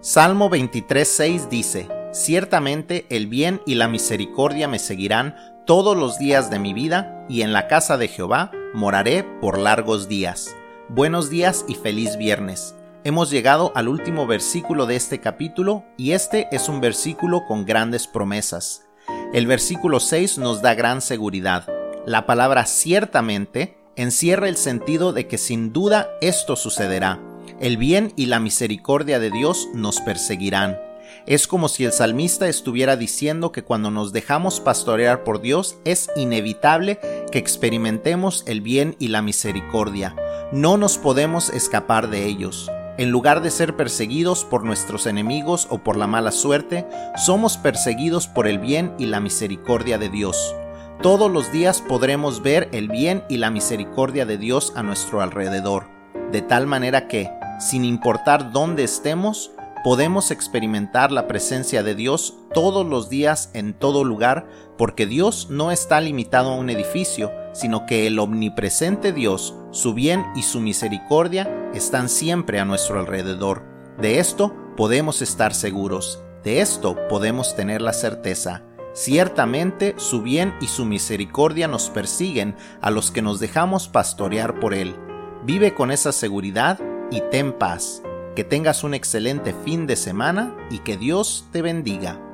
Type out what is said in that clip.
Salmo 23.6 dice, Ciertamente el bien y la misericordia me seguirán todos los días de mi vida, y en la casa de Jehová moraré por largos días. Buenos días y feliz viernes. Hemos llegado al último versículo de este capítulo y este es un versículo con grandes promesas. El versículo 6 nos da gran seguridad. La palabra ciertamente encierra el sentido de que sin duda esto sucederá. El bien y la misericordia de Dios nos perseguirán. Es como si el salmista estuviera diciendo que cuando nos dejamos pastorear por Dios es inevitable que experimentemos el bien y la misericordia. No nos podemos escapar de ellos. En lugar de ser perseguidos por nuestros enemigos o por la mala suerte, somos perseguidos por el bien y la misericordia de Dios. Todos los días podremos ver el bien y la misericordia de Dios a nuestro alrededor, de tal manera que, sin importar dónde estemos, podemos experimentar la presencia de Dios todos los días en todo lugar, porque Dios no está limitado a un edificio, sino que el omnipresente Dios, su bien y su misericordia están siempre a nuestro alrededor. De esto podemos estar seguros, de esto podemos tener la certeza. Ciertamente su bien y su misericordia nos persiguen a los que nos dejamos pastorear por Él. Vive con esa seguridad y ten paz. Que tengas un excelente fin de semana y que Dios te bendiga.